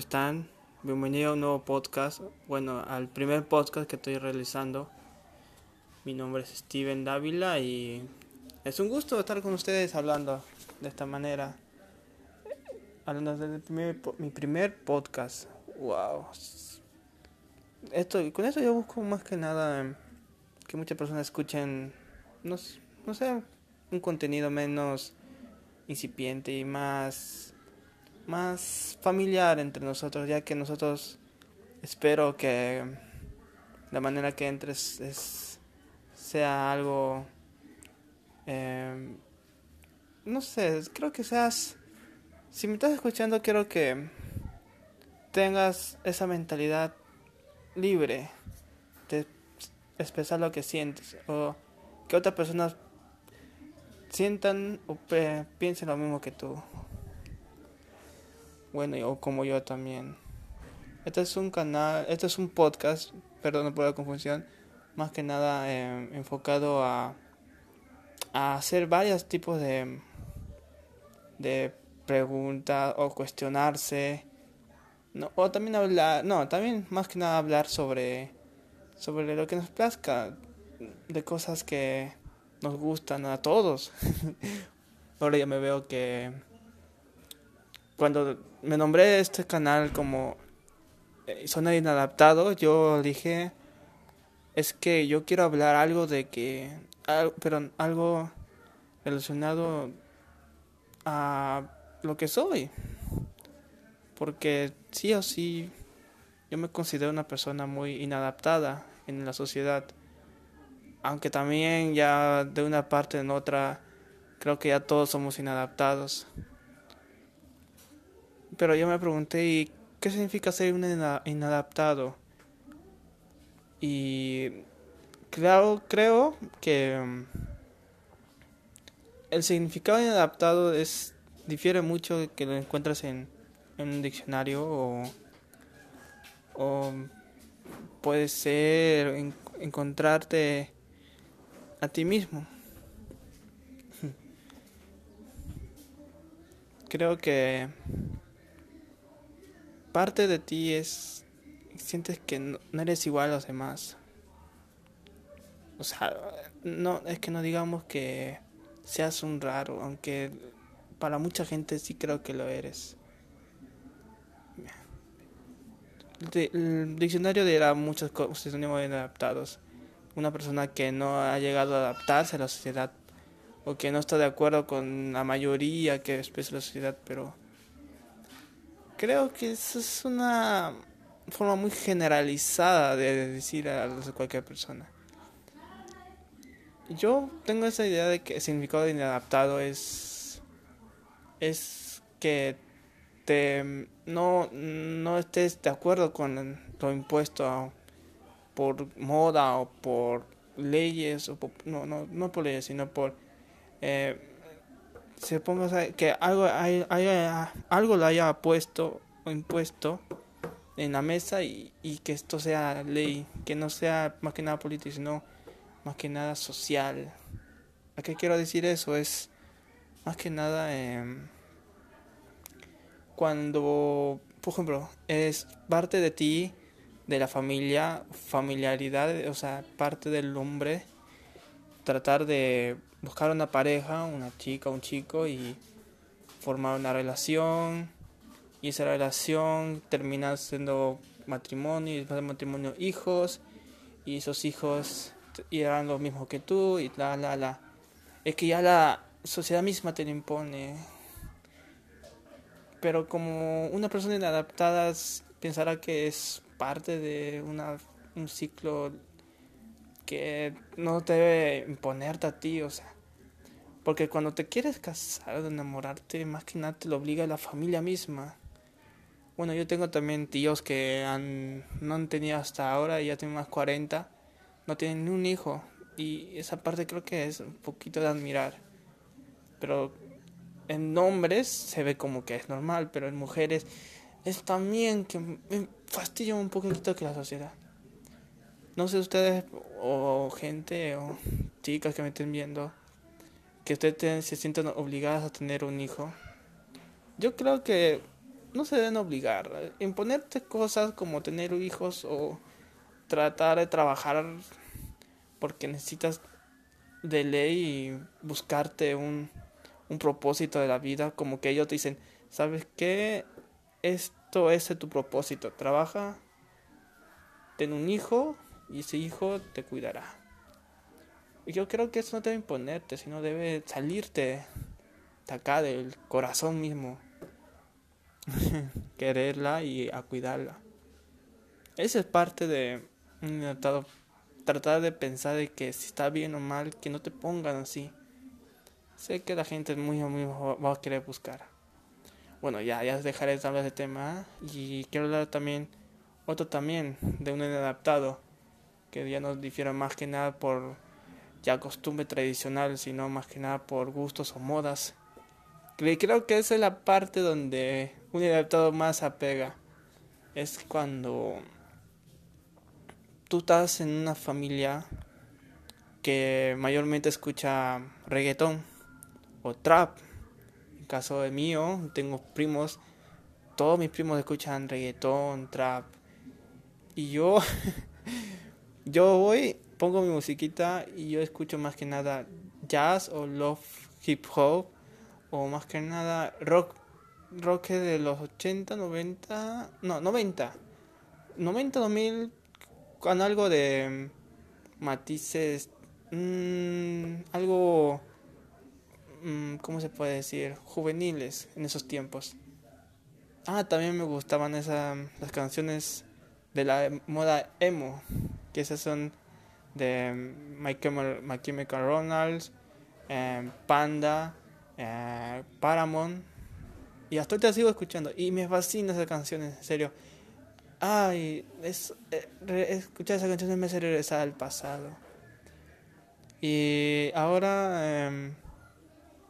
Están? Bienvenido a un nuevo podcast. Bueno, al primer podcast que estoy realizando. Mi nombre es Steven Dávila y es un gusto estar con ustedes hablando de esta manera. Hablando de primer, mi primer podcast. Wow. Esto, con eso yo busco más que nada que muchas personas escuchen, no, no sé, un contenido menos incipiente y más más familiar entre nosotros, ya que nosotros espero que la manera que entres es, sea algo, eh, no sé, creo que seas, si me estás escuchando, quiero que tengas esa mentalidad libre de expresar lo que sientes o que otras personas sientan o piensen lo mismo que tú bueno, o como yo también. Este es un canal, este es un podcast, perdón por la confusión, más que nada em, enfocado a, a hacer varios tipos de, de preguntas o cuestionarse. No, o también hablar, no, también más que nada hablar sobre, sobre lo que nos plazca, de cosas que nos gustan a todos. Ahora ya me veo que cuando me nombré este canal como eh, Zona Inadaptado, yo dije, es que yo quiero hablar algo de que, pero algo relacionado a lo que soy. Porque sí o sí, yo me considero una persona muy inadaptada en la sociedad. Aunque también ya de una parte en otra, creo que ya todos somos inadaptados. Pero yo me pregunté, ¿y qué significa ser un inadaptado? Y claro, creo que mm, el significado de inadaptado es difiere mucho que lo encuentras en, en un diccionario o, o puede ser encontrarte a ti mismo. Creo que parte de ti es sientes que no, eres igual a los demás. O sea, no es que no digamos que seas un raro, aunque para mucha gente sí creo que lo eres. El diccionario dirá muchos sinónimos adaptados. Una persona que no ha llegado a adaptarse a la sociedad o que no está de acuerdo con la mayoría que expresa la sociedad, pero creo que eso es una forma muy generalizada de decir a cualquier persona. Yo tengo esa idea de que el significado de inadaptado es es que te no, no estés de acuerdo con lo impuesto por moda o por leyes o no no no por leyes sino por eh, se ponga que algo hay, algo lo haya puesto o impuesto en la mesa y, y, que esto sea ley, que no sea más que nada político, sino más que nada social. ¿A qué quiero decir eso? Es más que nada eh, cuando, por ejemplo, es parte de ti, de la familia, familiaridad, o sea, parte del hombre, tratar de buscar una pareja, una chica, un chico y formar una relación. Y esa relación termina siendo matrimonio y después de matrimonio hijos. Y esos hijos irán lo mismo que tú y la la la. Es que ya la sociedad misma te lo impone. Pero como una persona inadaptada pensará que es parte de una, un ciclo que no debe imponerte a ti, o sea. Porque cuando te quieres casar o enamorarte, más que nada te lo obliga la familia misma. Bueno, yo tengo también tíos que han, no han tenido hasta ahora, ya tienen más 40, no tienen ni un hijo. Y esa parte creo que es un poquito de admirar. Pero en hombres se ve como que es normal, pero en mujeres es también que me fastidia un poquito que la sociedad. No sé ustedes o gente o chicas que me estén viendo que ustedes se sientan obligadas a tener un hijo. Yo creo que no se deben obligar. Imponerte cosas como tener hijos o tratar de trabajar porque necesitas de ley y buscarte un, un propósito de la vida, como que ellos te dicen, ¿sabes qué? Esto es tu propósito, trabaja, ten un hijo y ese hijo te cuidará. Y yo creo que eso no debe imponerte, sino debe salirte de acá, del corazón mismo. Quererla y a cuidarla. Esa es parte de un tratar de pensar de que si está bien o mal, que no te pongan así. Sé que la gente muy, muy va a querer buscar. Bueno, ya, ya dejaré de hablar de tema. Y quiero hablar también, otro también, de un inadaptado. Que ya no difiere más que nada por ya costumbre tradicional, sino más que nada por gustos o modas. Creo que esa es la parte donde un inadaptado más apega. Es cuando tú estás en una familia que mayormente escucha reggaetón o trap. En caso de mío, tengo primos, todos mis primos escuchan reggaetón, trap. Y yo, yo voy, pongo mi musiquita y yo escucho más que nada jazz o love hip hop o más que nada rock, rock de los 80, 90, no, 90, 90, 2000 con algo de matices, mmm, algo, mmm, ¿cómo se puede decir? Juveniles en esos tiempos. Ah, también me gustaban esas las canciones de la moda emo, que esas son de My Chemical, Ronalds, eh, Panda, eh, Paramount. Y hasta ahorita sigo escuchando. Y me fascinan esas canciones, en serio. Ay, es, eh, escuchar esas canciones me hace regresar al pasado. Y ahora, em,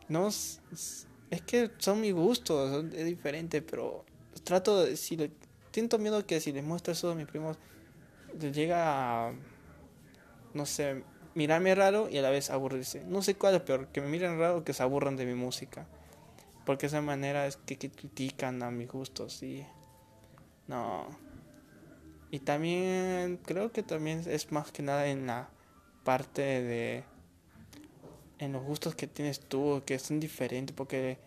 no, es que son mis gustos, es diferente, pero trato de, si siento miedo que si les muestro eso a mis primos, les llega a, no sé, mirarme raro y a la vez aburrirse. No sé cuál es peor, que me miren raro o que se aburran de mi música. Porque esa manera es que, que critican a mis gustos y... No, y también creo que también es más que nada en la parte de en los gustos que tienes tú, que son diferentes, porque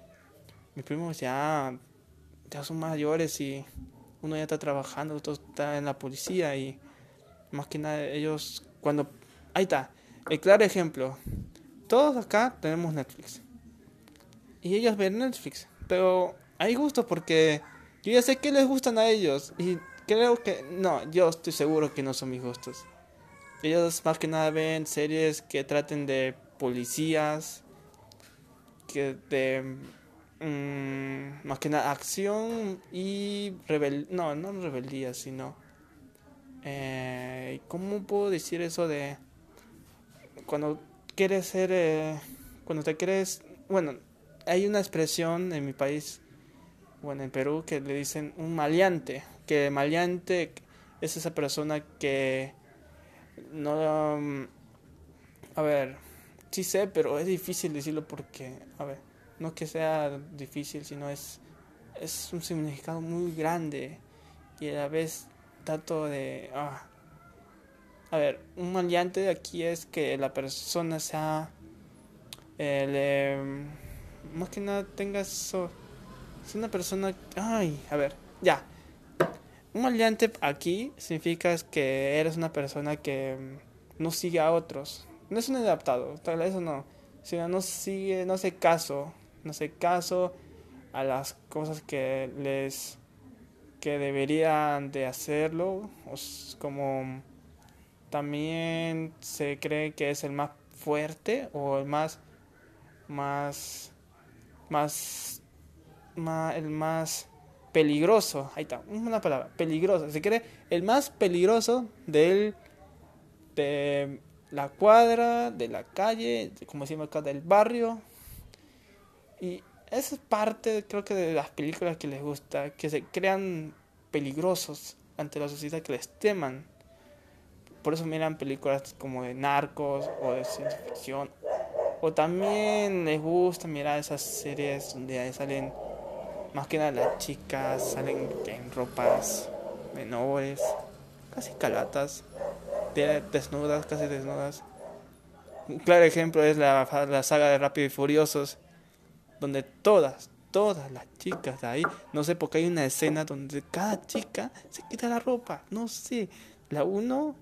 mis primos ya, ya son mayores y uno ya está trabajando, otro está en la policía y más que nada ellos cuando... Ahí está, el claro ejemplo. Todos acá tenemos Netflix. Y ellos ven Netflix. Pero hay gustos porque yo ya sé que les gustan a ellos. Y creo que no, yo estoy seguro que no son mis gustos. Ellos más que nada ven series que traten de policías, que de mm, más que nada acción y rebel no, no rebeldía, sino eh, ¿cómo puedo decir eso de cuando quieres ser eh, cuando te quieres, bueno, hay una expresión en mi país, bueno, en Perú que le dicen un maleante que maleante es esa persona que no... Um, a ver, sí sé, pero es difícil decirlo porque, a ver, no que sea difícil, sino es, es un significado muy grande y a la vez tanto de... Ah, a ver, un maleante aquí es que la persona sea... Eh, más que nada tenga eso... Es una persona... Ay, a ver, ya. Un maleante aquí significa que eres una persona que no sigue a otros. No es un adaptado, tal vez eso no. Sino no sigue, no hace caso. No hace caso a las cosas que les que deberían de hacerlo. como también se cree que es el más fuerte o el más más más, el más peligroso ahí está una palabra peligroso se cree el más peligroso del de la cuadra de la calle como decimos acá del barrio y esa es parte creo que de las películas que les gusta que se crean peligrosos ante la sociedad que les teman por eso miran películas como de narcos o de ciencia ficción. O también les gusta mirar esas series donde salen más que nada las chicas, salen en ropas menores, casi calatas, desnudas, casi desnudas. Un claro ejemplo es la, la saga de Rápido y Furiosos, donde todas, todas las chicas de ahí, no sé por qué hay una escena donde cada chica se quita la ropa, no sé, la uno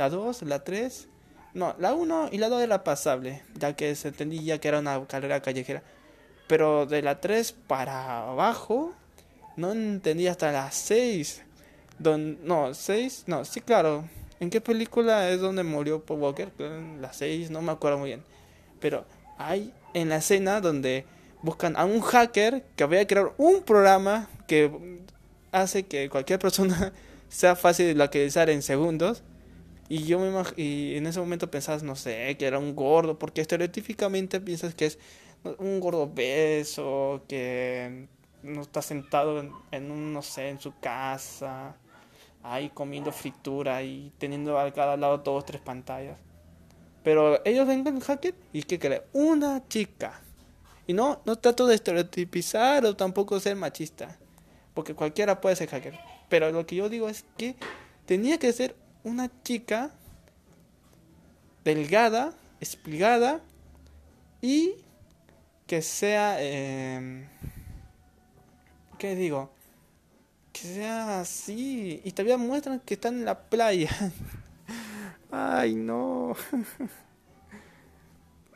la 2, la 3. No, la 1 y la 2 era pasable, ya que se entendía que era una carrera callejera. Pero de la 3 para abajo, no entendía hasta la 6. Don, no, 6, no, sí, claro. ¿En qué película es donde murió Paul Walker? La 6, no me acuerdo muy bien. Pero hay en la escena donde buscan a un hacker que vaya a crear un programa que hace que cualquier persona sea fácil de localizar en segundos y yo me y en ese momento pensabas, no sé, que era un gordo, porque estereotípicamente piensas que es un gordo beso, que no está sentado en, un, no sé, en su casa, ahí comiendo fritura y teniendo a cada lado dos, tres pantallas. Pero ellos vengan hacker y ¿qué creen? Una chica. Y no, no trato de estereotipizar o tampoco ser machista, porque cualquiera puede ser hacker. Pero lo que yo digo es que tenía que ser una chica delgada, espigada y que sea, eh, ¿qué digo? Que sea así. Y todavía muestran que están en la playa. Ay, no.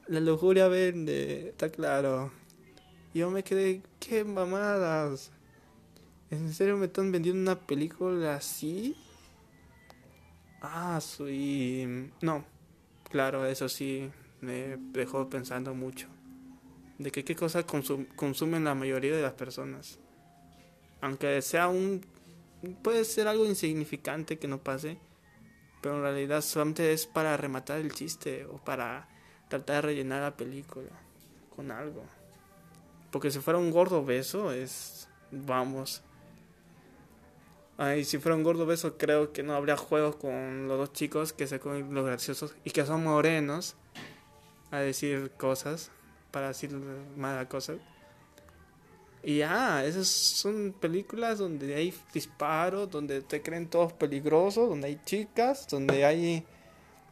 la lujuria vende, está claro. Yo me quedé, qué mamadas. ¿En serio me están vendiendo una película así? Ah, soy... No, claro, eso sí me dejó pensando mucho. De que qué cosas consumen la mayoría de las personas. Aunque sea un... Puede ser algo insignificante que no pase. Pero en realidad solamente es para rematar el chiste o para tratar de rellenar la película con algo. Porque si fuera un gordo beso es... Vamos Ay, si fuera un gordo beso, creo que no habría juegos con los dos chicos que se comen los graciosos y que son morenos a decir cosas, para decir malas cosas. Y ya, esas son películas donde hay disparos, donde te creen todos peligrosos, donde hay chicas, donde hay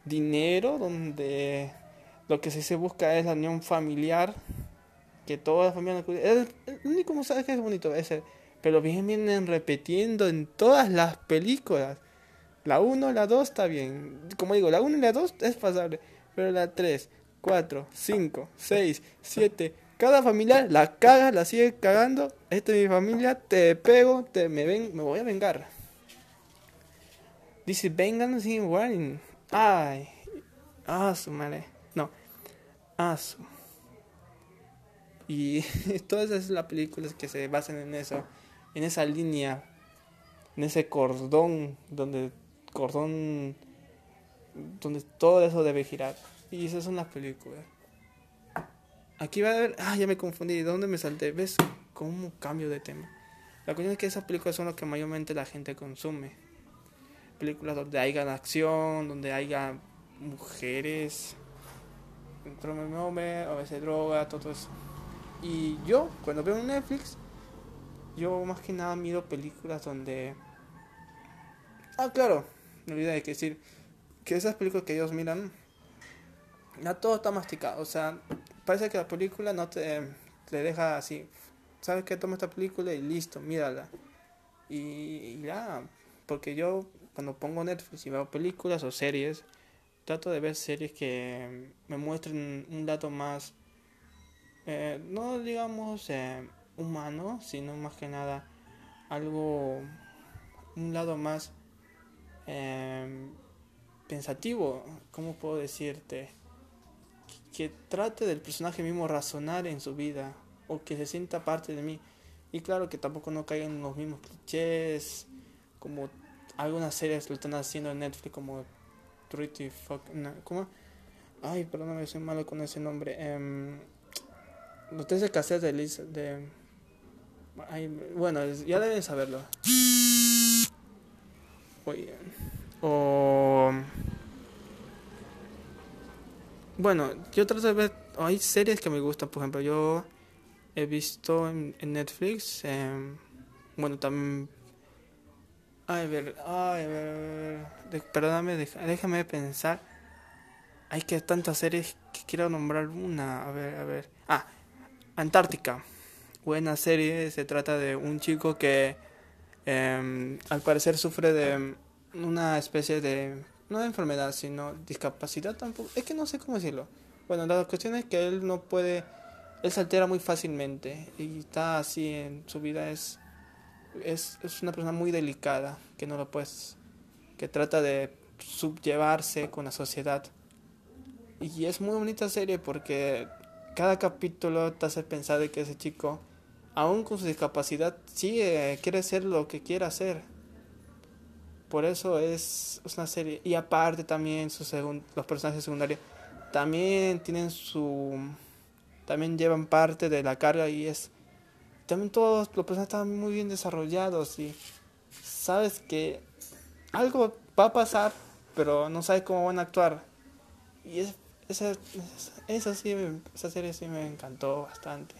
dinero, donde lo que se busca es la unión familiar, que toda la familia... El, el único mensaje es bonito es el pero bien vienen repitiendo en todas las películas. La 1, la 2 está bien. Como digo, la 1 y la 2 es pasable. Pero la 3, 4, 5, 6, 7. Cada familiar la caga, la sigue cagando. Esta es mi familia, te pego, te me ven, me voy a vengar. Dice, vengan sin warning. Ay. Ah, su madre. Y todas esas las películas que se basan en eso en esa línea, en ese cordón donde cordón donde todo eso debe girar. Y esas son las películas. Aquí va a haber, ah, ya me confundí, ¿de dónde me salté? ¿Ves cómo cambio de tema? La cuestión es que esas películas son las que mayormente la gente consume. Películas donde haya acción, donde haya mujeres, a veces droga, todo eso. Y yo, cuando veo Netflix, yo más que nada miro películas donde... Ah, claro, me olvidé de decir que esas películas que ellos miran, no todo está masticado. O sea, parece que la película no te, te deja así. Sabes que toma esta película y listo, mírala. Y, ya, porque yo cuando pongo Netflix y veo películas o series, trato de ver series que me muestren un dato más, eh, no digamos, eh, humano, sino más que nada algo, un lado más, em, pensativo, ¿cómo puedo decirte? Que, trate del personaje mismo razonar en su vida o que se sienta parte de mí. Y claro que tampoco no caigan en los mismos clichés como algunas series lo están haciendo en Netflix como Pretty Fuck... ¿Cómo? Ay, perdóname, soy malo con ese nombre. Eh, los tres de cassette de Lisa, de... bueno, ya deben saberlo. Oye, o... Bueno, yo trato de ver... Hay series que me gustan, por ejemplo, yo he visto en, Netflix... Em, bueno, también... Ay, ver, ay, ver, perdóname, déjame pensar. Hay que tantas series que quiero nombrar una. A ver, a ver. Ah, Antártica. Buena serie. Se trata de un chico que em, al parecer sufre de una especie de. No de enfermedad, sino discapacidad tampoco. Es que no sé cómo decirlo. Bueno, la cuestión es que él no puede. Él se altera muy fácilmente. Y está así en su vida. Es, es, es una persona muy delicada. Que no lo puedes. Que trata de subllevarse con la sociedad. Y es muy bonita serie porque cada capítulo te hace pensar de que ese chico, aún con su discapacidad, sí quiere ser lo que quiere hacer. Por eso es una serie. Y aparte también su los personajes secundarios también tienen su... También llevan parte de la carga y es... También todos los personajes están muy bien desarrollados y sabes que algo va a pasar, pero no sabes cómo van a actuar. Y es esa, esa, sí, esa serie sí me encantó bastante.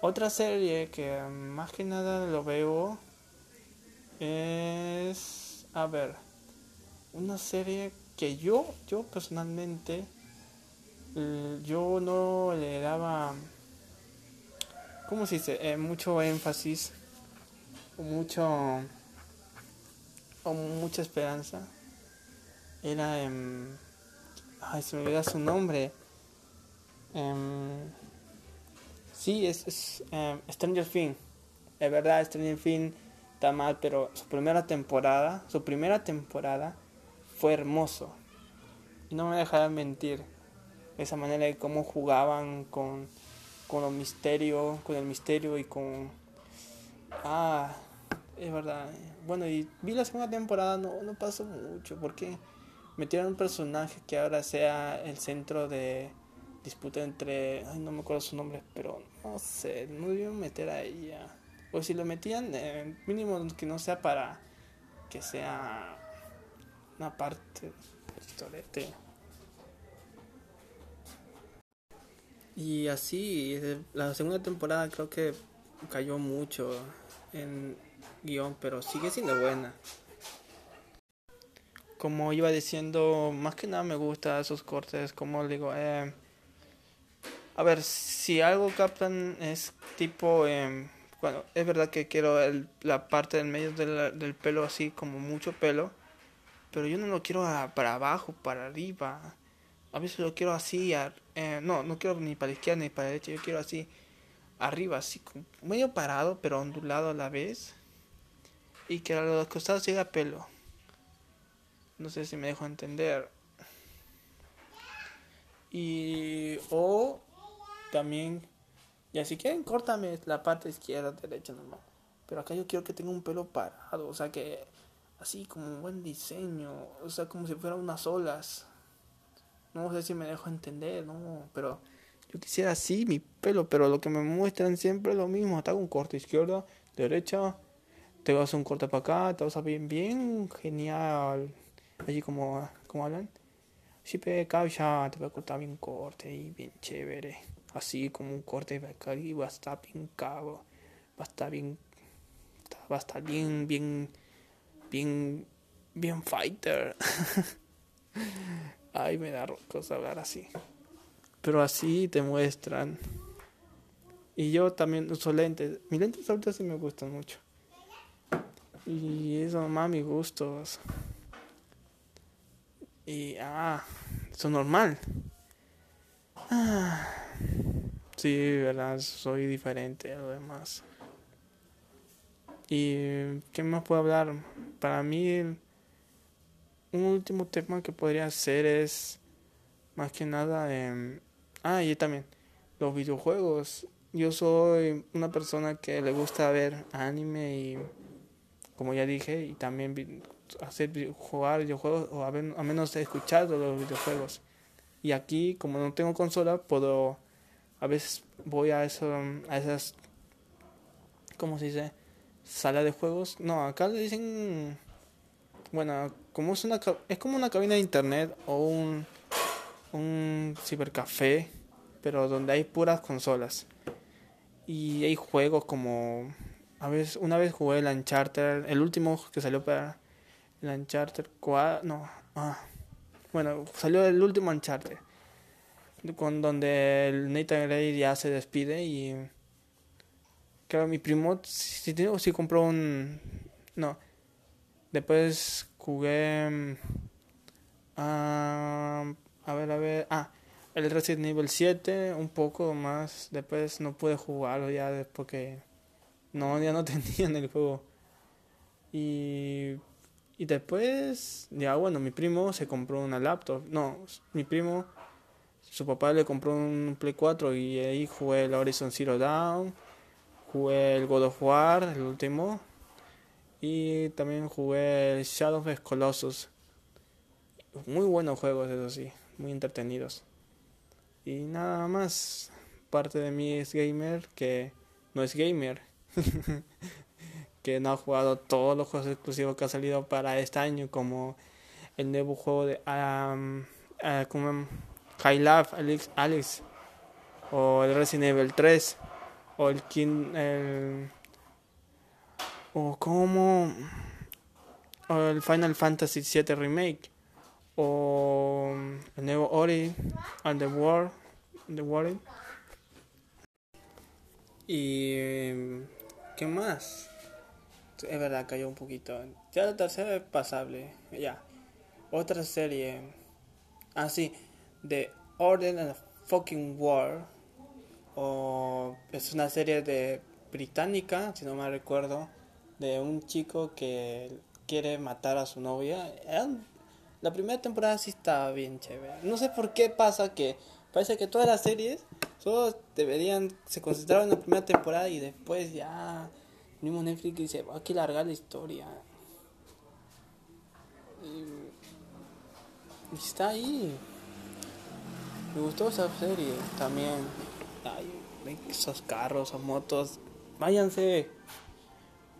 Otra serie que más que nada lo veo es, a ver, una serie que yo, yo personalmente, yo no le daba, ¿cómo se dice? Eh, mucho énfasis, mucho, o mucha esperanza. Era en Ay, se me olvida su nombre. Um, sí, es, es em, Stranger Things. Es verdad, Stranger Things está mal, pero su primera temporada, su primera temporada fue hermoso. No me dejarán mentir. Esa manera de cómo jugaban con, con los misterios, con el misterio y con... Ah, es verdad. Bueno, y vi la segunda temporada, no, no pasó mucho, porque metieron un personaje que ahora sea el centro de disputa entre. Ay, no me acuerdo su nombre, pero no sé, no debieron meter a ella. O si lo metían, eh, mínimo que no sea para que sea una parte historiete. Y así, la segunda temporada creo que cayó mucho en guion, pero sigue siendo buena. Como iba diciendo, más que nada me gusta esos cortes, como digo, eh, a ver, si algo captan es tipo, eh, bueno, es verdad que quiero el, la parte del medio del, del, pelo así, como mucho pelo, pero yo no lo quiero para abajo, para arriba, a veces lo quiero así, eh, no, no quiero ni para la izquierda ni para la derecha, yo quiero así, arriba, así, medio parado, pero ondulado a la vez, y que a los costados llega pelo no sé si me dejo entender. Y o también y así quieren córtame la parte izquierda, derecha normal. Pero acá yo quiero que tenga un pelo parado, o sea que así como un buen diseño, o sea como si fueran unas olas. No sé si me dejo entender, no, pero yo quisiera así mi pelo, pero lo que me muestran siempre es lo mismo, te hago un corte izquierda, derecha, te vas a un corte para acá, te vas a bien bien genial allí como, como hablan. Si pe ya te va a cortar bien corte y bien chévere. Así como un corte de acá y va a estar bien cabo. Va a estar bien. Va a estar bien, bien. Bien. Bien fighter. Ay, me da cosa hablar así. Pero así te muestran. Y yo también uso lentes. Mis lentes ahorita sí me gustan mucho. Y eso más mis gustos. Y, ah, eso es normal. Ah, sí, verdad, soy diferente a lo demás. ¿Y qué más puedo hablar? Para mí, un último tema que podría ser es más que nada eh, ah y también los videojuegos. Yo soy una persona que le gusta ver anime y como ya dije y también hacer jugar videojuegos o a, a menos escuchar los videojuegos. Y aquí como no tengo consola puedo a veces voy a eso a esas cómo se dice sala de juegos. No acá le dicen bueno como es una es como una cabina de internet o un un cibercafé pero donde hay puras consolas. Y hay juegos como a veces una vez jugué el Uncharted el último que salió para el Uncharted 4 no ah, bueno salió el último Uncharted con donde el Nathan Drake ya se despide y claro mi primo si si compró un no después jugué mm, a ver, a ver. Ah, el Resident Evil 7, un poco más. Después no pude jugarlo ya porque no, ya no tenían el juego. Y, y después, ya bueno, mi primo se compró una laptop. No, mi primo, su papá le compró un Play 4 y ahí jugué el Horizon Zero Dawn. Jugué el God of War, el último. Y también jugué Shadow of the Colossus. Muy buenos juegos, eso sí muy entretenidos. Y nada más, parte de mí es gamer que no es gamer. que no ha jugado todos los juegos exclusivos que ha salido para este año, como el nuevo juego de um, uh, High Life Alex, Alex, o el Resident Evil 3, o el King, el, o como, el Final Fantasy 7 Remake o el nuevo Ori and the World, the World. Y qué más? Es verdad, cayó un poquito. Ya la tercera es pasable. Ya. Otra serie. Ah, sí. The Order and the Fucking War. O es una serie de británica, si no me recuerdo, de un chico que quiere matar a su novia. La primera temporada sí estaba bien chévere. No sé por qué pasa que parece que todas las series solo deberían se concentraron en la primera temporada y después ya mismo Netflix dice, hay que la historia. Y, está ahí. Me gustó esa serie también. Ay, esos carros, esos motos. Váyanse.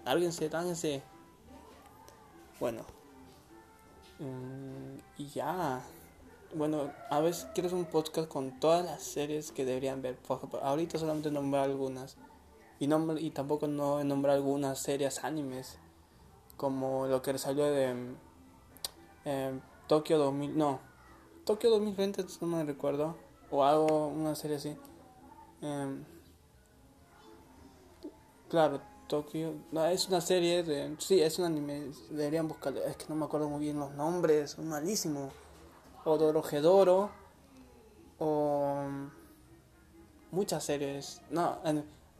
Lárguense, lárguense. Bueno, Mm, y ya. Bueno, a veces quieres un podcast con todas las series que deberían ver. ahorita solamente nombré algunas. Y, y tampoco no nombré algunas series animes. Como lo que salió de eh, Tokio 2000. No, Tokio 2020, no me recuerdo. O algo, una serie así. Eh, claro, Tokio. No, es una serie de. Sí, es un anime. Deberían buscarlo. Es que no me acuerdo muy bien los nombres. Son malísimos. O Dorojedoro. O. Muchas series. No,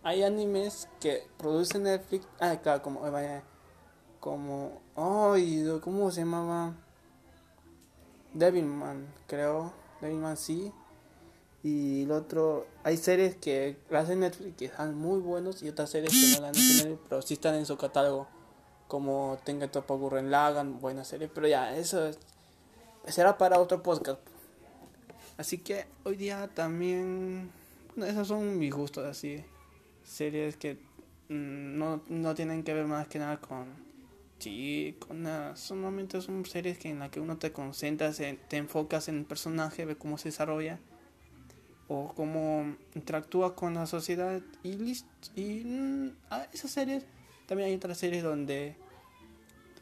hay animes que producen Netflix. Ah, claro, como. Vaya. Como. Ay, ¿cómo se llamaba? Devilman, creo. Devilman sí. Y el otro, hay series que hacen Netflix que están muy buenos y otras series que no la han hecho pero sí están en su catálogo. Como Tenga Topa Gurren Lagan, buena serie. Pero ya, eso será para otro podcast. Así que hoy día también. esos son mis gustos así. Series que mm, no, no tienen que ver más que nada con. Sí, nada. Solamente son series que en las que uno te concentras, te enfocas en el personaje, ve cómo se desarrolla o cómo interactúa con la sociedad y listo. Y mm, ah, esas series, también hay otras series donde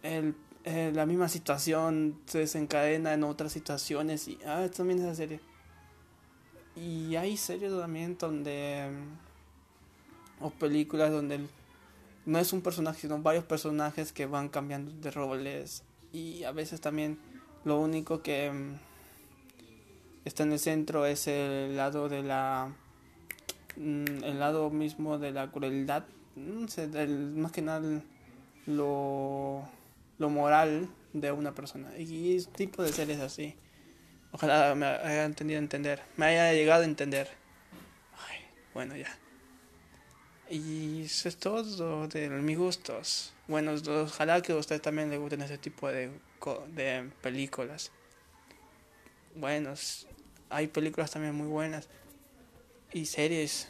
el, eh, la misma situación se desencadena en otras situaciones y ah, también esa serie. Y hay series también donde o películas donde no es un personaje, sino varios personajes que van cambiando de roles y a veces también lo único que está en el centro es el lado de la mm, el lado mismo de la crueldad no sé, más que nada lo lo moral de una persona. Y tipo de series así. Ojalá me haya entendido entender. Me haya llegado a entender. Ay, bueno, ya. Y eso es todo de mis gustos. Bueno, ojalá que a usted también le gusten ese tipo de, de películas. Bueno, hay películas también muy buenas. Y series.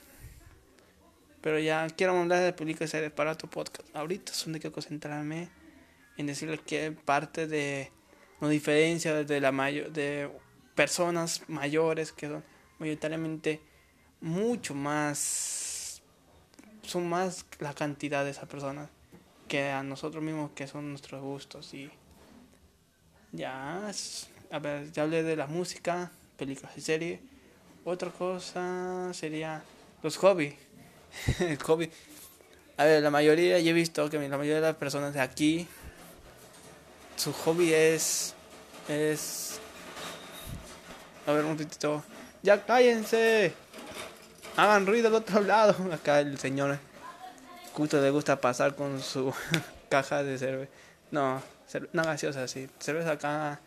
Pero ya quiero hablar de películas y series para tu podcast. Ahorita es donde quiero concentrarme en decirle que parte de no diferencia de la mayor de personas mayores que son mayoritariamente mucho más son más la cantidad de esas personas que a nosotros mismos que son nuestros gustos y ya a ver ya hablé de la música películas y series otra cosa sería los hobbies el hobby. A ver la mayoría yo he visto que la mayoría de las personas de aquí su hobby es es a ver un poquito ya cállense. Hagan ruido al otro lado. Acá el señor justo le gusta pasar con su caja de cerveza no no gaseosa sí. Cerveza acá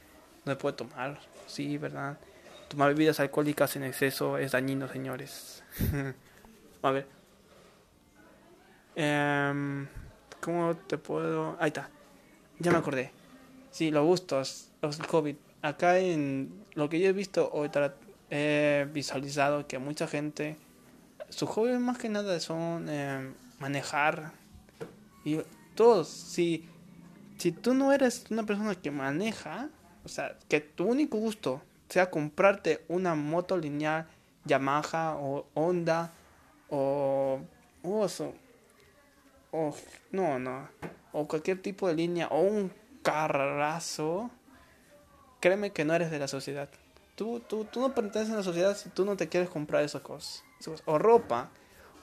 no se puede tomar sí verdad tomar bebidas alcohólicas en exceso es dañino señores. A ver. Um, cómo te puedo ahí está. Ya me acordé. Sí, los gustos, los COVID. Acá en lo que yo he visto o he visualizado que mucha gente, su hobby más que nada son eh, manejar. Y todos, si, si tú no eres una persona que maneja, o sea, que tu único gusto sea comprarte una moto lineal Yamaha o Honda o Oso o no, no, o cualquier tipo de línea o un carrazo, créeme que no eres de la sociedad. Tú, tú, tú no perteneces a la sociedad si tú no te quieres comprar esas cosas. O ropa,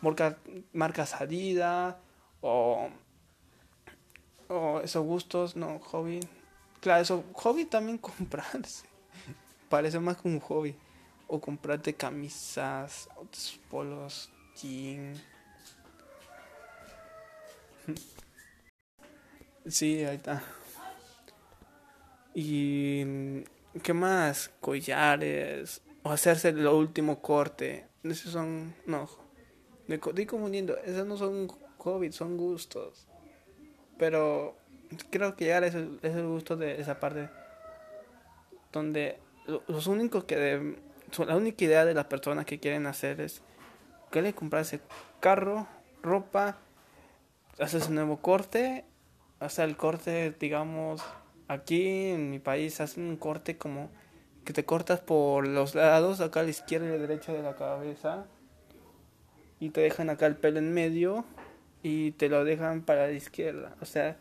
marca, marcas Adidas, o, o esos gustos, no, hobby. Claro, eso, hobby también comprarse. Parece más como un hobby. O comprarte camisas, polos, jeans. Sí, ahí está. Y ¿qué más? Collares o hacerse el último corte. Esos son no. Me estoy confundiendo, esos no son COVID, son gustos. Pero creo que ya es el, es el gusto de esa parte donde los únicos que de, la única idea de las personas que quieren hacer es que le comprarse carro, ropa, haces un nuevo corte, hacer el corte, digamos, Aquí en mi país hacen un corte como que te cortas por los lados, acá a la izquierda y a la derecha de la cabeza. Y te dejan acá el pelo en medio y te lo dejan para la izquierda. O sea,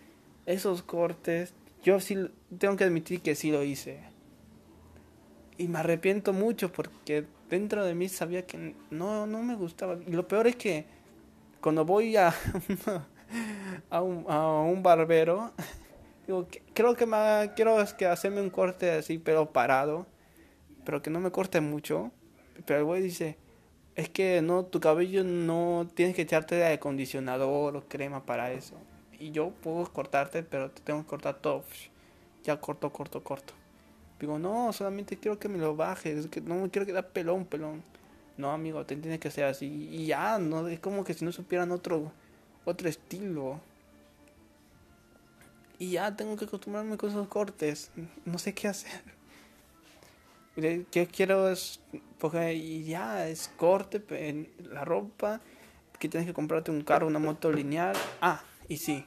esos cortes, yo sí tengo que admitir que sí lo hice. Y me arrepiento mucho porque dentro de mí sabía que no, no me gustaba. Y lo peor es que cuando voy a, a, un, a un barbero, Digo, creo que me, quiero que hacerme un corte así, pero parado, pero que no me corte mucho. Pero el güey dice, es que no, tu cabello no tienes que echarte de acondicionador o crema para eso. Y yo puedo cortarte, pero te tengo que cortar todo. Ya corto, corto, corto. Digo, no, solamente quiero que me lo bajes, que no me quiero quedar pelón, pelón. No, amigo, te tienes que hacer así. Y ya, no, es como que si no supieran otro, otro estilo. Y ya tengo que acostumbrarme con esos cortes. No sé qué hacer. Que quiero es. Porque ya es corte, en la ropa. Que tienes que comprarte un carro, una moto lineal. Ah, y sí.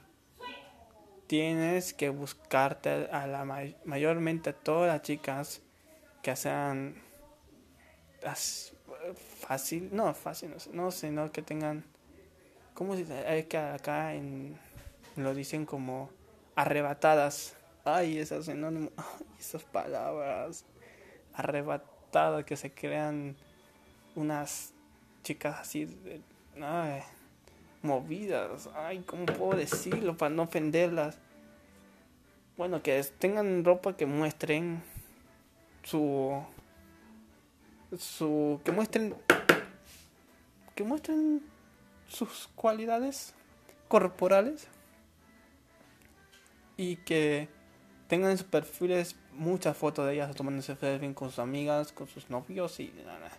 Tienes que buscarte a la mayormente a todas las chicas que sean fácil, no fácil, no no, sino que tengan, ¿cómo se dice? que acá en, lo dicen como arrebatadas. Ay, esas esas palabras arrebatadas que se crean unas chicas así movidas. Ay, ¿cómo puedo decirlo para no ofenderlas? Bueno, que tengan ropa que muestren su su que muestren que muestren sus cualidades corporales y que tengan en sus perfiles muchas fotos de ellas tomándose selfie con sus amigas, con sus novios y nada.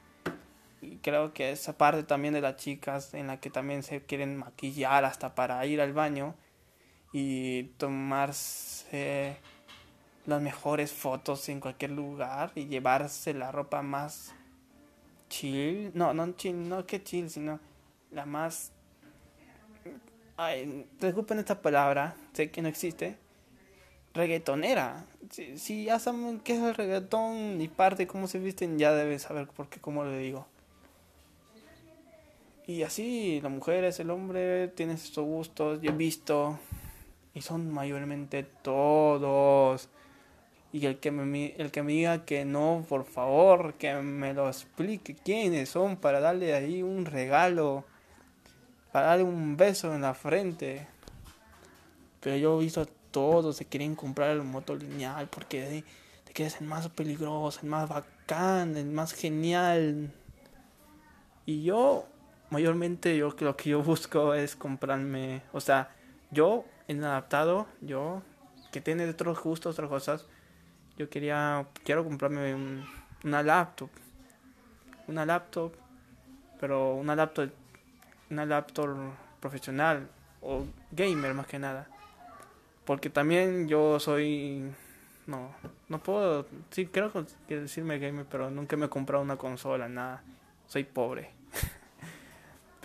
Creo que esa parte también de las chicas en la que también se quieren maquillar hasta para ir al baño y tomarse las mejores fotos en cualquier lugar y llevarse la ropa más chill, no, no chill, no que chill, sino la más ay, disculpen esta palabra, sé que no existe, reggaetonera. Si, ya saben qué es el reggaetón y parte cómo se visten, ya deben saber por qué, cómo le digo. Y así, la mujer es el hombre, tiene sus gustos, yo he visto, y son mayormente todos. Y el que, me, el que me diga que no, por favor, que me lo explique quiénes son para darle ahí un regalo para darle un beso en la frente. Pero yo he visto a todos se quieren comprar el moto lineal porque te quieres el más peligroso, el más bacán, el más genial. Y yo, mayormente, yo lo que yo busco es comprarme, o sea, yo, en adaptado, yo, que tiene otros gustos, otras cosas, yo quería, quiero comprarme una laptop. Una laptop, pero una laptop una laptop profesional o gamer más que nada. Porque también yo soy no, no puedo, sí creo que decirme gamer, pero nunca me he comprado una consola, nada. Soy pobre.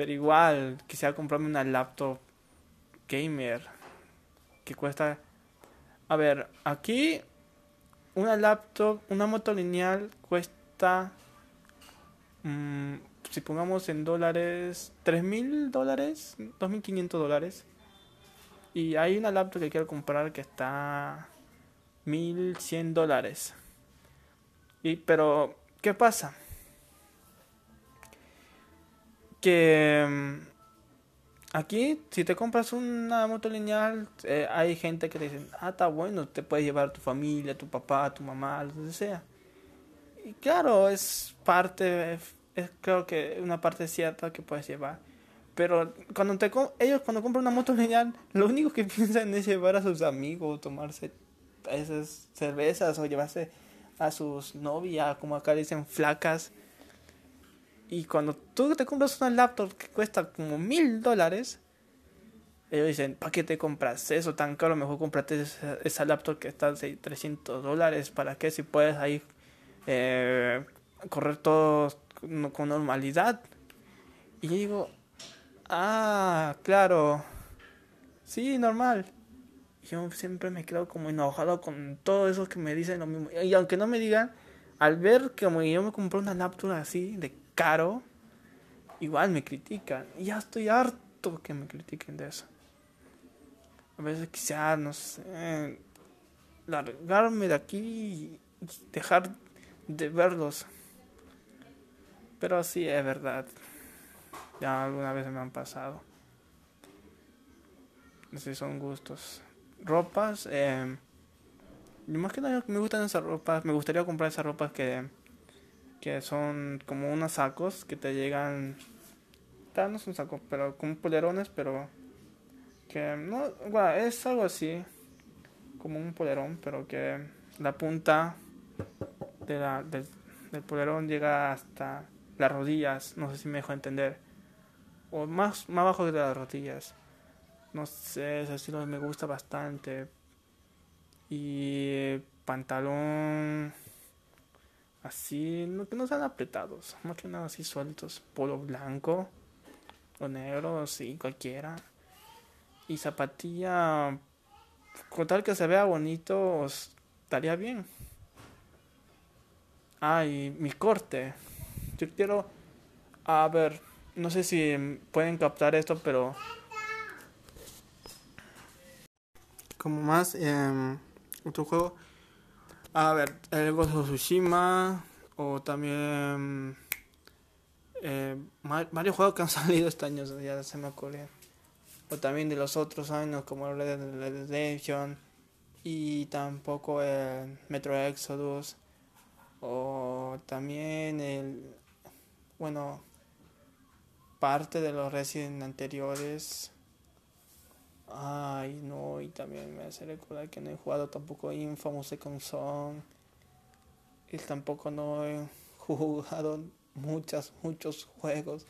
Pero igual quisiera comprarme una laptop gamer que cuesta a ver, aquí una laptop, una moto lineal cuesta mmm, si pongamos en dólares, tres mil dólares, dos mil quinientos dólares. Y hay una laptop que quiero comprar que está mil cien dólares. Y, pero, ¿qué pasa? Que mm, aquí, si te compras una moto lineal, eh, hay gente que te dice, ah, está bueno, te puedes llevar tu familia, tu papá, tu mamá, lo que sea. Y claro, es parte es creo que una parte cierta que puedes llevar. Pero cuando te ellos cuando compran una moto lineal, lo único que piensan es llevar a sus amigos, tomarse esas cervezas o llevarse a sus novias, como acá dicen, flacas. Y cuando tú te compras una laptop que cuesta como mil dólares, ellos dicen, ¿para qué te compras eso tan caro? Mejor comprate esa, laptop que está de 300 dólares. ¿Para qué? Si puedes ahí eh, correr todos con normalidad. Y yo digo, ah, claro, sí, normal. Yo siempre me quedo como enojado con todo eso que me dicen lo mismo. Y aunque no me digan, al ver que yo me compré una laptop así de caro, igual me critican. Y ya estoy harto que me critiquen de eso. A veces quisiera, no sé, largarme de aquí y dejar de verlos. Pero sí es verdad. Ya alguna vez me han pasado. Así son gustos. Ropas. Eh, más que nada me gustan esas ropas. Me gustaría comprar esas ropas que, que son como unos sacos que te llegan. No son sacos, pero como polerones, pero que no. Bueno, es algo así. Como un polerón, pero que la punta de la, del, del polerón llega hasta las rodillas, no sé si me dejo entender. O más, más abajo de las rodillas. No sé, ese estilo me gusta bastante. Y pantalón así, no, que no sean apretados, más que nada así sueltos. Polo blanco o negro, sí, cualquiera. Y zapatilla, con tal que se vea bonito, estaría bien. Ah, y mi corte yo quiero, a ver, no sé si pueden captar esto, pero como más eh, otro juego, a ver, el Ghost Tsushima o también eh, varios juegos que han salido este año, ya se me ocurre. O también de los otros años como Red Dead Redemption y tampoco el Metro Exodus o también el bueno, parte de los Resident anteriores. Ay, no, y también me hace recordar que no he jugado tampoco Infamous Second Son. Y tampoco no he jugado muchos, muchos juegos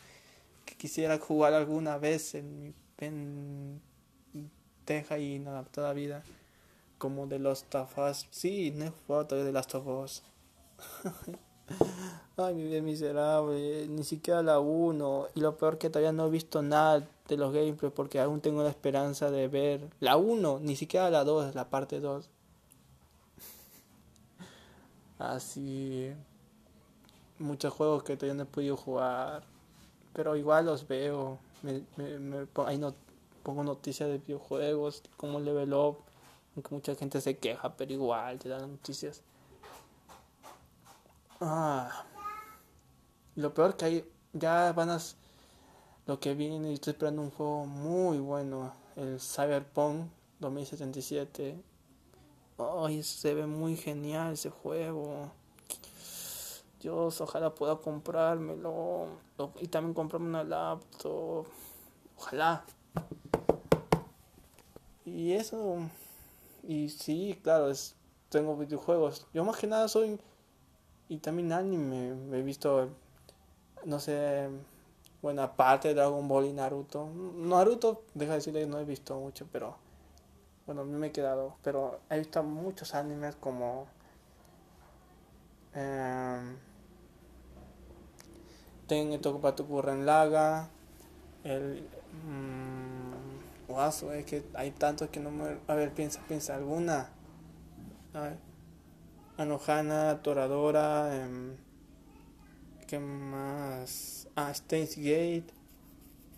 que quisiera jugar alguna vez en mi pendeja y inadaptada vida. Como de los Us. Sí, no he jugado todavía de Last of. Ay, mi vida miserable, ni siquiera la 1. Y lo peor que todavía no he visto nada de los gameplays porque aún tengo la esperanza de ver la 1, ni siquiera la 2, la parte 2. Así. Muchos juegos que todavía no he podido jugar. Pero igual los veo. Me, me, ahí no, pongo noticias de videojuegos, como level up. Aunque mucha gente se queja, pero igual te dan noticias. Ah. Lo peor que hay, ya van a... Lo que viene y estoy esperando un juego muy bueno, el Cyberpunk 2077. Ay, se ve muy genial ese juego. Dios, ojalá pueda comprármelo. Y también comprarme una laptop. Ojalá. Y eso. Y sí, claro, es, tengo videojuegos. Yo más que nada soy y también anime. Me he visto, no sé, bueno, aparte de Dragon Ball y Naruto. Naruto, deja de decirle, no he visto mucho, pero bueno, me he quedado. Pero he visto muchos animes como. Eh, Ten Tokupatu en Laga. El. Mmm, es que hay tantos que no me. A ver, piensa, piensa, alguna. A ver. Anohana, Toradora, eh, ¿qué más? Ah, Stains Gate.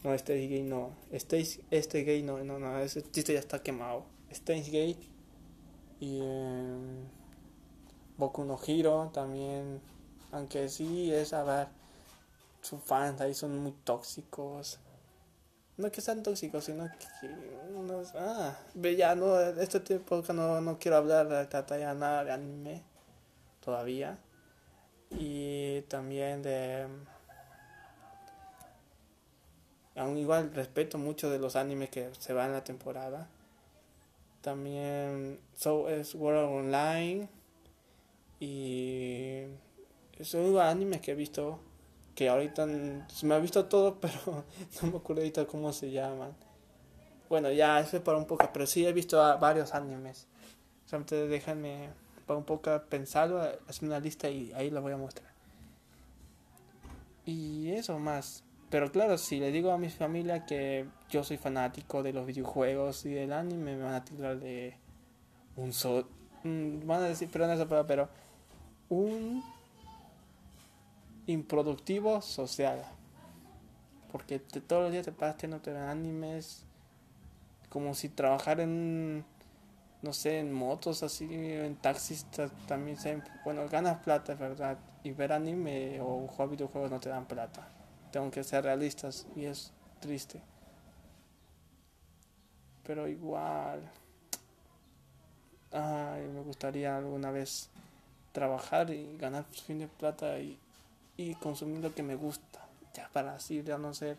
No, Stains Gate no. Stains, este Gate no, no, no, ese chiste ya está quemado. Stains Gate. Y eh, Boku no Hero también. Aunque sí es, a ver, sus fans ahí son muy tóxicos. No que sean tóxicos, sino que unos, ah, ya no, este tipo no, no quiero hablar de ya nada de anime todavía. Y también de aún igual respeto mucho de los animes que se van la temporada. También so es World Online y son animes que he visto que ahorita se me ha visto todo, pero no me acuerdo ahorita cómo se llaman. Bueno, ya eso es para un poco, pero sí he visto varios animes. Solamente déjenme para un poco pensarlo, hacer una lista y ahí la voy a mostrar. Y eso más. Pero claro, si le digo a mi familia que yo soy fanático de los videojuegos y del anime, me van a tirar de un so mm, van a decir, perdón esa palabra, pero un improductivo social. Porque todos los días te pasas no te animes. Como si trabajar en, no sé, en motos así, en taxis también se, bueno, ganas plata, ¿verdad? Y ver anime o jugar videojuegos no te dan plata. Tengo que ser realistas y es triste. Pero igual, ay, me gustaría alguna vez trabajar y ganar fin de plata y y consumir lo que me gusta, ya para así ya no ser,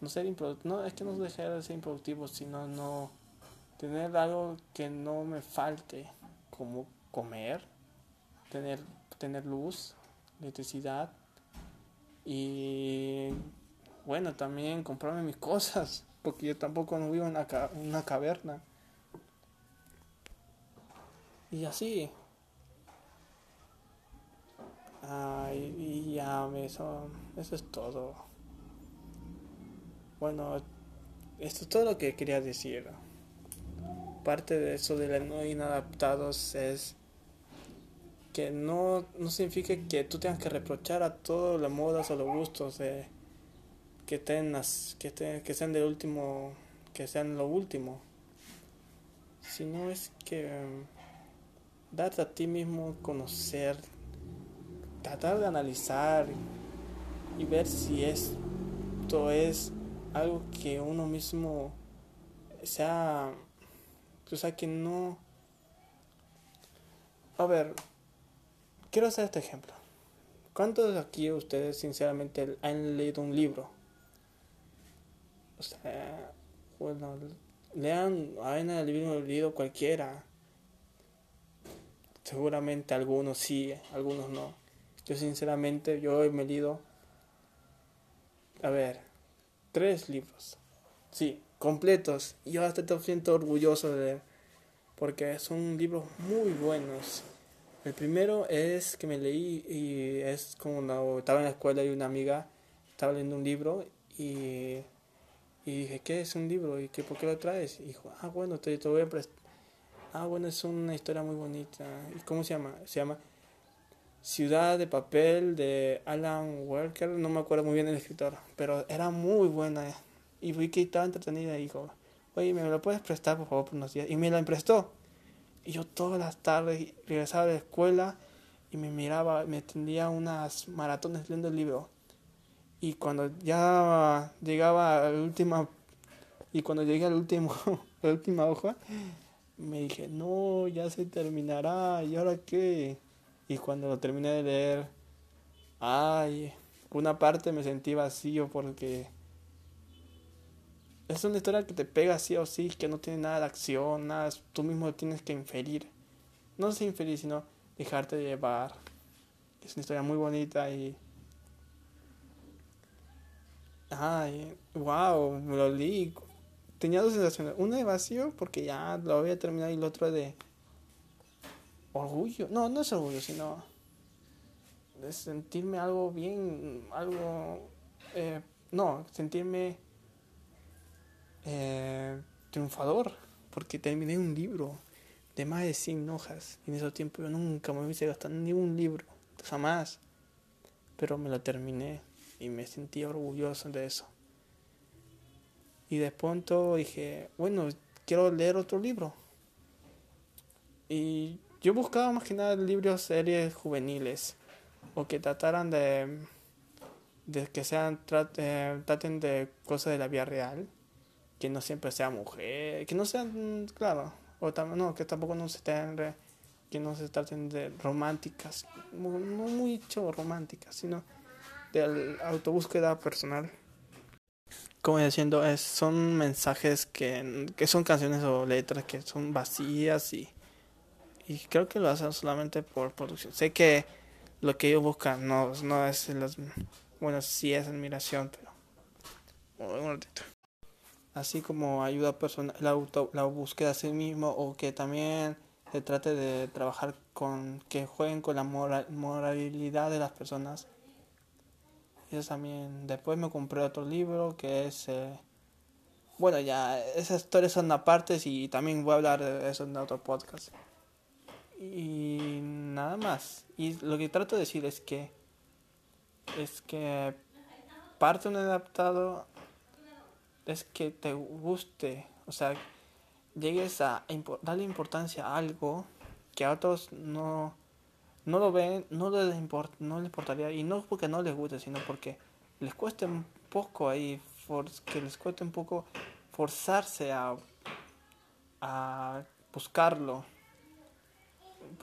no ser improductivo, no, es que no dejar de ser improductivo, sino no tener algo que no me falte, como comer, tener, tener luz, electricidad y bueno, también comprarme mis cosas, porque yo tampoco no vivo en una, una caverna. Y así, Ay, y ya, eso, eso es todo. Bueno, esto es todo lo que quería decir. Parte de eso de los no inadaptados es que no, no significa que tú tengas que reprochar a todas las modas o los gustos de, que, tengas, que, que sean del último, que sean lo último. Sino es que darte a ti mismo conocer tratar de analizar y ver si esto es algo que uno mismo sea, o sea, que no... A ver, quiero hacer este ejemplo. ¿Cuántos de aquí ustedes sinceramente han leído un libro? O sea, bueno, lean libro leído cualquiera. Seguramente algunos sí, algunos no. Yo sinceramente, yo he leído, a ver, tres libros. Sí, completos. Y yo hasta te siento orgulloso de leer. Porque son libros muy buenos. El primero es que me leí y es como estaba en la escuela y una amiga estaba leyendo un libro y, y dije, ¿qué es un libro? ¿Y qué, por qué lo traes? Y dijo, ah, bueno, te, te voy a prestar. Ah, bueno, es una historia muy bonita. ¿Y cómo se llama? Se llama Ciudad de Papel de Alan Walker. No me acuerdo muy bien el escritor, pero era muy buena. Y vi que estaba entretenida y dijo, oye, ¿me lo puedes prestar por favor por unos días? Y me la emprestó. Y yo todas las tardes regresaba de la escuela y me miraba, me tendía unas maratones leyendo el libro. Y cuando ya llegaba a la última, y cuando llegué al último, la última hoja, me dije, no, ya se terminará, ¿y ahora qué? Y cuando lo terminé de leer, ay, una parte me sentí vacío porque es una historia que te pega sí o sí, que no tiene nada de acción, nada, tú mismo tienes que inferir. No sé inferir, sino dejarte llevar. Es una historia muy bonita y Ay, wow, me lo leí. Tenía dos sensaciones. Una de vacío porque ya lo había terminado y el otro de orgullo. No, no es orgullo, sino de sentirme algo bien, algo... Eh, no, sentirme eh, triunfador porque terminé un libro de más de 100 hojas. Y en ese tiempo yo nunca me hubiese gastado ni un libro, jamás. Pero me lo terminé y me sentí orgulloso de eso. Y de pronto dije, bueno, quiero leer otro libro. Y yo buscaba más que nada libros, series juveniles o que trataran de, que sean eh, traten de cosas de la vida real, que no siempre sea mujer, que no sean, claro, o no, que tampoco no se estén, que no se traten de románticas, no mucho románticas, sino de autobúsqueda personal. Como diciendo, es, son mensajes que, que son canciones o letras que son vacías y, y creo que lo hacen solamente por producción. Sé que lo que ellos buscan no, no es las, bueno, sí es admiración, pero Así como ayuda personal, la, auto, la búsqueda a sí mismo o que también se trate de trabajar con, que jueguen con la moral, moralidad de las personas eso también. Después me compré otro libro que es. Eh, bueno, ya, esas historias son aparte y también voy a hablar de eso en otro podcast. Y nada más. Y lo que trato de decir es que. Es que. Parte de un adaptado. Es que te guste. O sea, llegues a darle importancia a algo que a otros no no lo ven, no les, no les importaría, y no porque no les guste, sino porque les cueste un poco ahí, que les cueste un poco forzarse a, a buscarlo.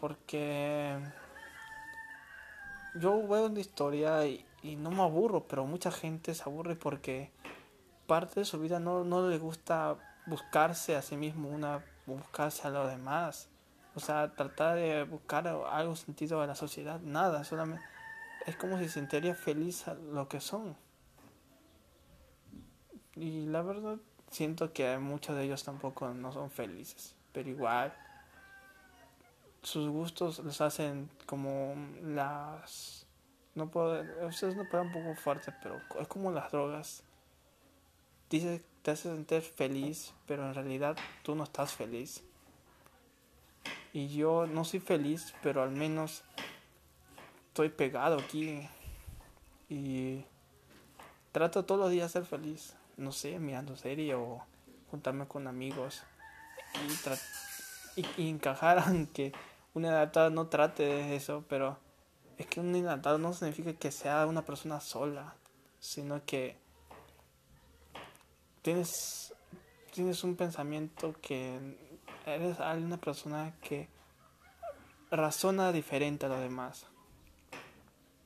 Porque yo veo una historia y, no me aburro, pero mucha gente se aburre porque parte de su vida no, no le gusta buscarse a sí mismo, una buscarse a los demás. O sea, tratar de buscar algo sentido a la sociedad, nada, solamente es como si se sentiría feliz a lo que son. Y la verdad, siento que muchos de ellos tampoco no son felices, pero igual sus gustos les hacen como las no puedo ustedes no pueden un poco fuerte pero es como las drogas dice te hace sentir feliz pero en realidad tú no estás feliz y yo no soy feliz, pero al menos estoy pegado aquí. Y trato todos los días ser feliz. No sé, mirando serie o juntarme con amigos. Y, y, encajar aunque un adaptado no trate de eso, pero es que un adaptado no significa que sea una persona sola, sino que tienes, tienes un pensamiento que eres una persona que razona diferente a los demás.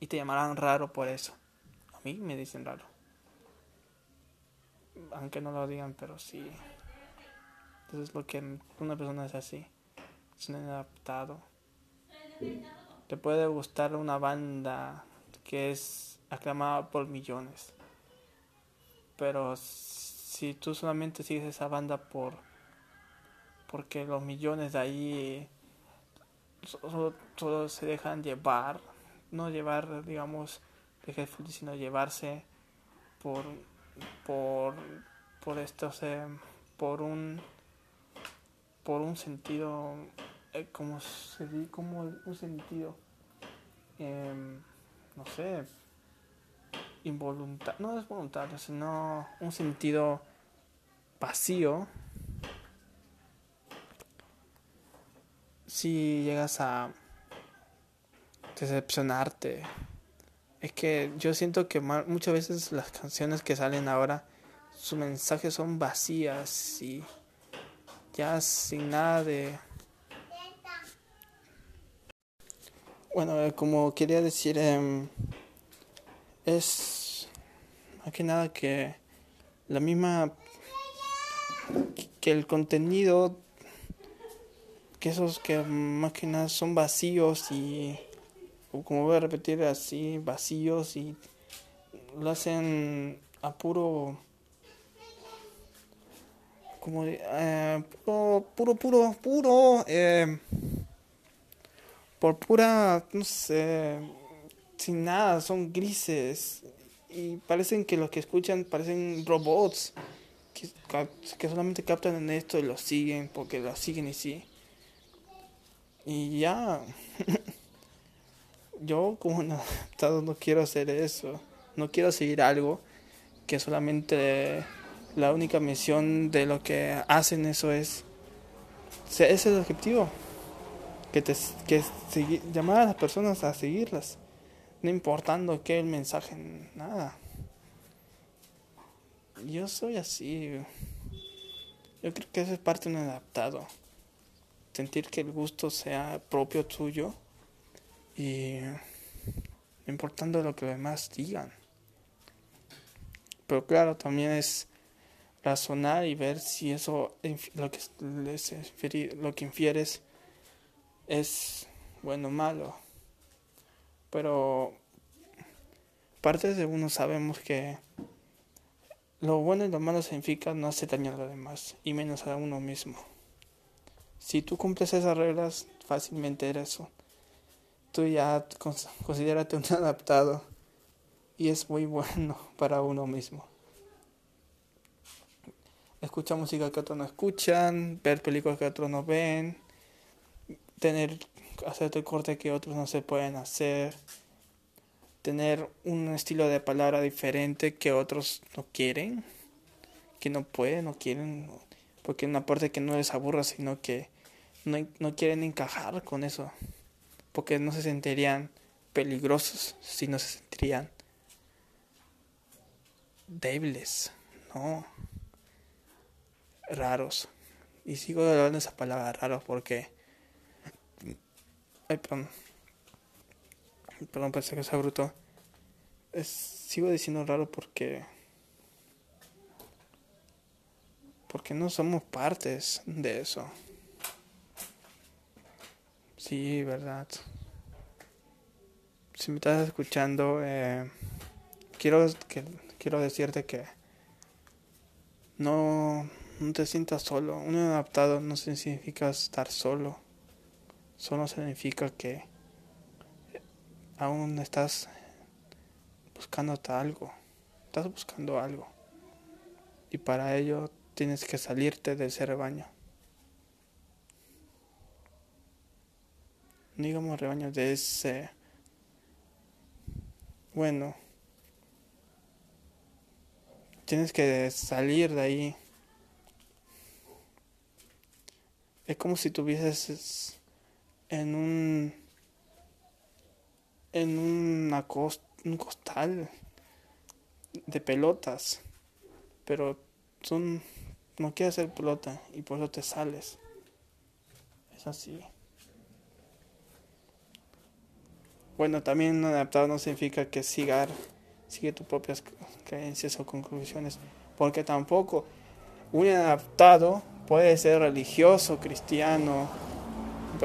Y te llamarán raro por eso. A mí me dicen raro. Aunque no lo digan, pero sí. Entonces lo que una persona es así, es inadaptado. Te puede gustar una banda que es aclamada por millones. Pero si tú solamente sigues esa banda por porque los millones de ahí solo, se dejan llevar, no llevar, digamos, de sino llevarse por por por estos eh, por un por un sentido eh, como se como un sentido em, no sé involuntario no es voluntario sino un sentido vacío. Si llegas a decepcionarte es que yo siento que muchas veces las canciones que salen ahora sus mensajes son vacías y ya sin nada de bueno eh, como quería decir em, es más que nada que la misma que el contenido que esos que más que nada son vacíos y como voy a repetir así vacíos y lo hacen a puro como eh, puro puro puro puro eh, por pura no sé sin nada son grises. Y parecen que los que escuchan parecen robots que, que solamente captan en esto y lo siguen porque lo siguen y sí. Y ya. Yo como un adaptado no quiero hacer eso. No quiero seguir algo que solamente la única misión de lo que hacen eso es ese es el objetivo que te que llamar a las personas a seguirlas no importando qué el mensaje nada. Yo soy así. Yo creo que eso es parte de un adaptado sentir que el gusto sea propio tuyo y importando lo que los demás digan. Pero claro también es razonar y ver si eso lo que lo que infieres es bueno o malo. Pero parte de uno sabemos que lo bueno y lo malo significa no hacer daño a los demás y menos a uno mismo. Si tú cumples esas reglas, fácilmente eres eso. Tú ya considérate un adaptado y es muy bueno para uno mismo escuchar música que otros no escuchan, ver películas que otros no ven, tener hacerte corte que otros no se pueden hacer, tener un estilo de palabra diferente que otros no quieren, que no pueden, no quieren, porque una parte que no les aburra, sino que no, no quieren encajar con eso, porque no se sentirían peligrosos, sino se sentirían débiles, no raros. Y sigo hablando esa palabra raros porque. Ay, perdón. Perdón, pensé que sea bruto. sigo diciendo raro porque. Porque no somos partes de eso. Sí, verdad. Si me estás escuchando, eh, quiero, que, quiero decirte que no, no te sientas solo. Un adaptado no significa estar solo. Solo significa que aún estás buscando algo. Estás buscando algo. Y para ello tienes que salirte de ese rebaño. digamos rebaño de ese bueno tienes que salir de ahí Es como si tuvieses en un en una un costal de pelotas, pero son no quieres ser pelota y por eso te sales. Es así. Bueno, también adaptado no significa que sigar sigue tus propias creencias o conclusiones, porque tampoco un adaptado puede ser religioso, cristiano.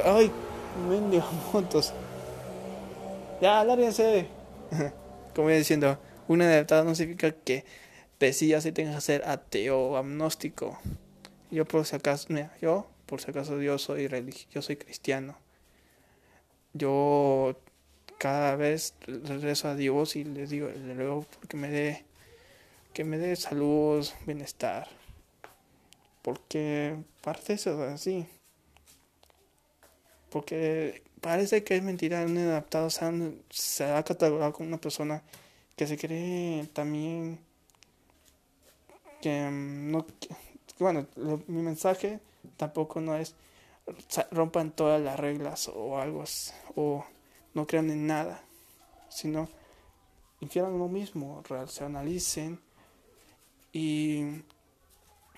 Ay, mendigo motos. Ya, lárguense. Como iba diciendo, un adaptado no significa que decías si tengas que ser ateo o agnóstico. Yo por si acaso, mira, yo por si acaso yo soy religioso, soy cristiano. Yo cada vez rezo a Dios y le digo, le ruego porque me dé que me dé salud, bienestar. Porque parece eso así. Porque parece que es mentira, un adaptado se ha catalogado como una persona que se cree también que mm, no bueno, mi mensaje tampoco no es rompan todas las reglas o algo o no crean en nada, sino infieran lo mismo, racionalicen y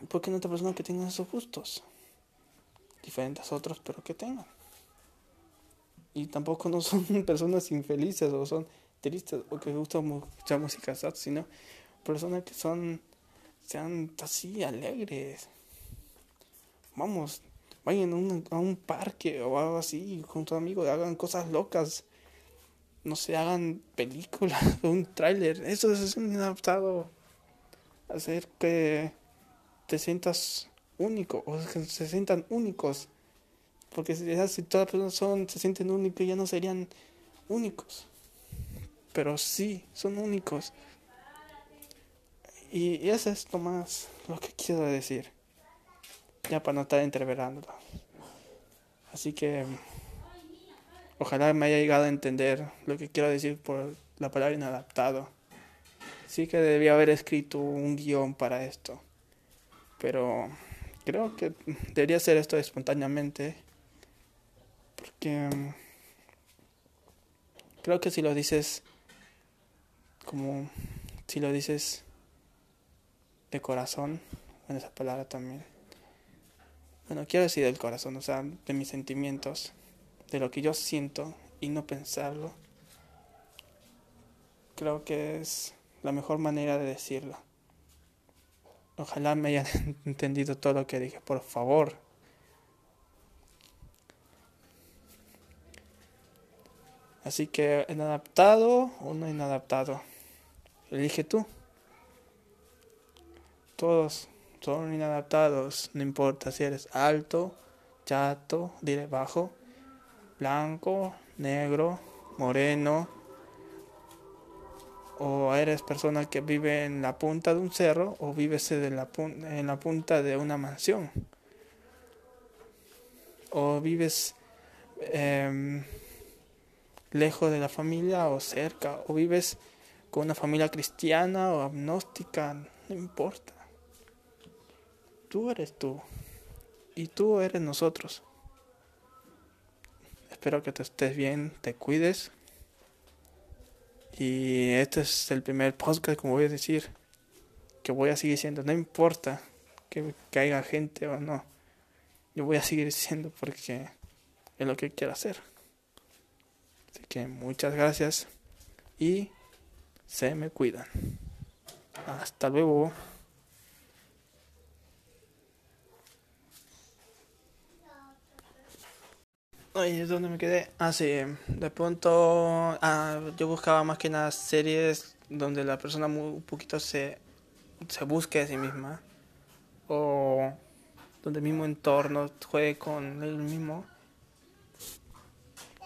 porque no otra persona que tenga esos gustos diferentes a otros, pero que tengan. Y tampoco no son personas infelices o son tristes o que gustan mucha música sad, sino personas que son sean así alegres. Vamos, vayan a un, a un parque o algo así con tu amigo, hagan cosas locas. No se hagan películas o un tráiler. Eso es un inadaptado. Hacer que te sientas único o que se sientan únicos. Porque si, todas las personas son, se sienten únicos, ya no serían únicos. Pero sí, son únicos. Y, eso es lo más lo que quiero decir. Ya para no estar entreverándolo. Así que ojalá me haya llegado a entender lo que quiero decir por la palabra inadaptado. Sí que debía haber escrito un guion para esto. Pero creo que debería hacer esto espontáneamente. Porque creo que si lo dices como si lo dices de corazón, en esa palabra también. Bueno, quiero decir del corazón, o sea, de mis sentimientos, de lo que yo siento y no pensarlo. Creo que es la mejor manera de decirlo. Ojalá me hayan entendido todo lo que dije, por favor. Así que, ¿inadaptado o no inadaptado? Elige tú. Todos son inadaptados, no importa si eres alto, chato, diré bajo, blanco, negro, moreno, o eres persona que vive en la punta de un cerro o vives en la, en la punta de una mansión, o vives em, lejos de la familia o cerca, o vives con una familia cristiana o agnóstica, no importa. Tú eres tú. Y tú eres nosotros. Espero que te estés bien, te cuides. Y este es el primer podcast, como voy a decir, que voy a seguir siendo. No importa que caiga gente o no. Yo voy a seguir siendo porque es lo que quiero hacer. Así que muchas gracias y se me cuidan. Hasta luego. Ay, es donde me quedé. Ah, sí. De pronto, ah, yo buscaba más que nada series donde la persona un poquito se, se busque a sí misma. O donde el mismo entorno juegue con el mismo.